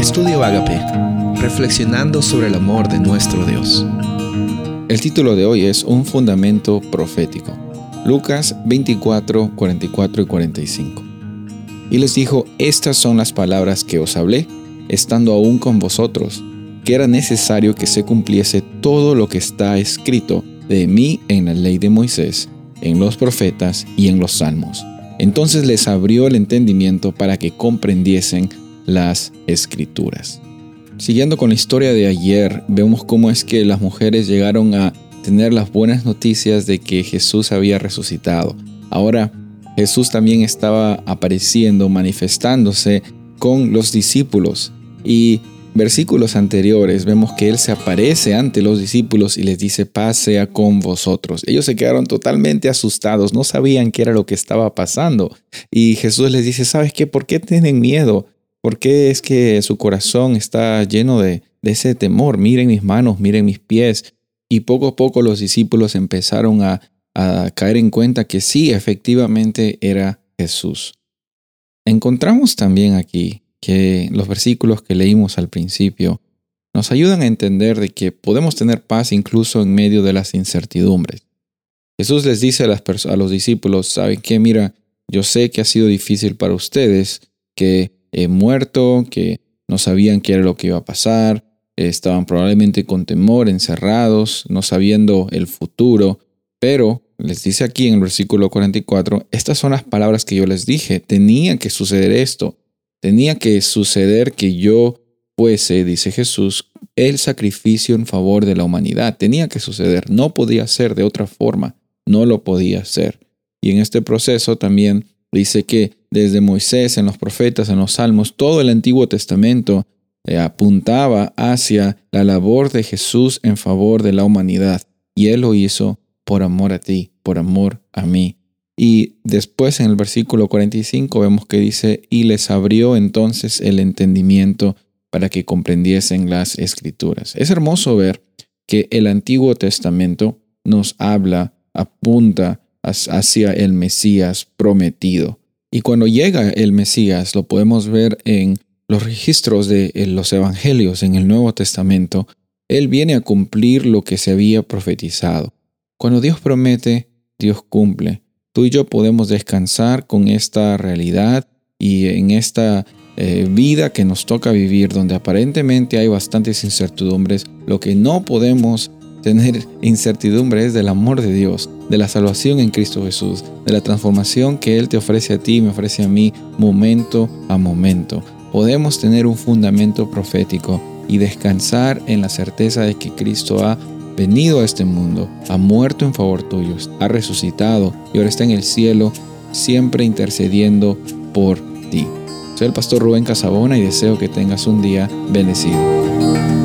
Estudio Agape, reflexionando sobre el amor de nuestro Dios. El título de hoy es Un fundamento profético. Lucas 24, 44 y 45. Y les dijo, estas son las palabras que os hablé, estando aún con vosotros, que era necesario que se cumpliese todo lo que está escrito de mí en la ley de Moisés, en los profetas y en los salmos. Entonces les abrió el entendimiento para que comprendiesen las escrituras. Siguiendo con la historia de ayer, vemos cómo es que las mujeres llegaron a tener las buenas noticias de que Jesús había resucitado. Ahora Jesús también estaba apareciendo, manifestándose con los discípulos y versículos anteriores vemos que Él se aparece ante los discípulos y les dice, paz sea con vosotros. Ellos se quedaron totalmente asustados, no sabían qué era lo que estaba pasando. Y Jesús les dice, ¿sabes qué? ¿Por qué tienen miedo? ¿Por qué es que su corazón está lleno de, ese temor? Miren mis manos, miren mis pies. Y poco a poco los discípulos empezaron a, caer en cuenta que sí, efectivamente era Jesús. Encontramos también aquí que los versículos que leímos al principio nos ayudan a entender de que podemos tener paz incluso en medio de las incertidumbres. Jesús les dice a, a los discípulos, ¿saben qué? Mira, yo sé que ha sido difícil para ustedes, que he muerto, que no sabían qué era lo que iba a pasar, estaban probablemente con temor, encerrados, no sabiendo el futuro, pero les dice aquí en el versículo 44, estas son las palabras que yo les dije, tenía que suceder esto, tenía que suceder que yo fuese, dice Jesús, el sacrificio en favor de la humanidad, tenía que suceder, no podía ser de otra forma, no lo podía ser. Y en este proceso también dice que desde Moisés, en los profetas, en los salmos, todo el Antiguo Testamento eh, apuntaba hacia la labor de Jesús en favor de la humanidad. Y Él lo hizo por amor a ti, por amor a mí. Y después en el versículo 45 vemos que dice, y les abrió entonces el entendimiento para que comprendiesen las escrituras. Es hermoso ver que el Antiguo Testamento nos habla, apunta hacia el Mesías prometido. Y cuando llega el Mesías, lo podemos ver en los registros de los Evangelios en el Nuevo Testamento, Él viene a cumplir lo que se había profetizado. Cuando Dios promete, Dios cumple. Tú y yo podemos descansar con esta realidad y en esta eh, vida que nos toca vivir, donde aparentemente hay bastantes incertidumbres, lo que no podemos tener incertidumbre es del amor de Dios, de la salvación en Cristo Jesús, de la transformación que Él te ofrece a ti y me ofrece a mí momento a momento. Podemos tener un fundamento profético y descansar en la certeza de que Cristo ha venido a este mundo, ha muerto en favor tuyo, ha resucitado y ahora está en el cielo, siempre intercediendo por ti. Soy el pastor Rubén Casabona y deseo que tengas un día bendecido.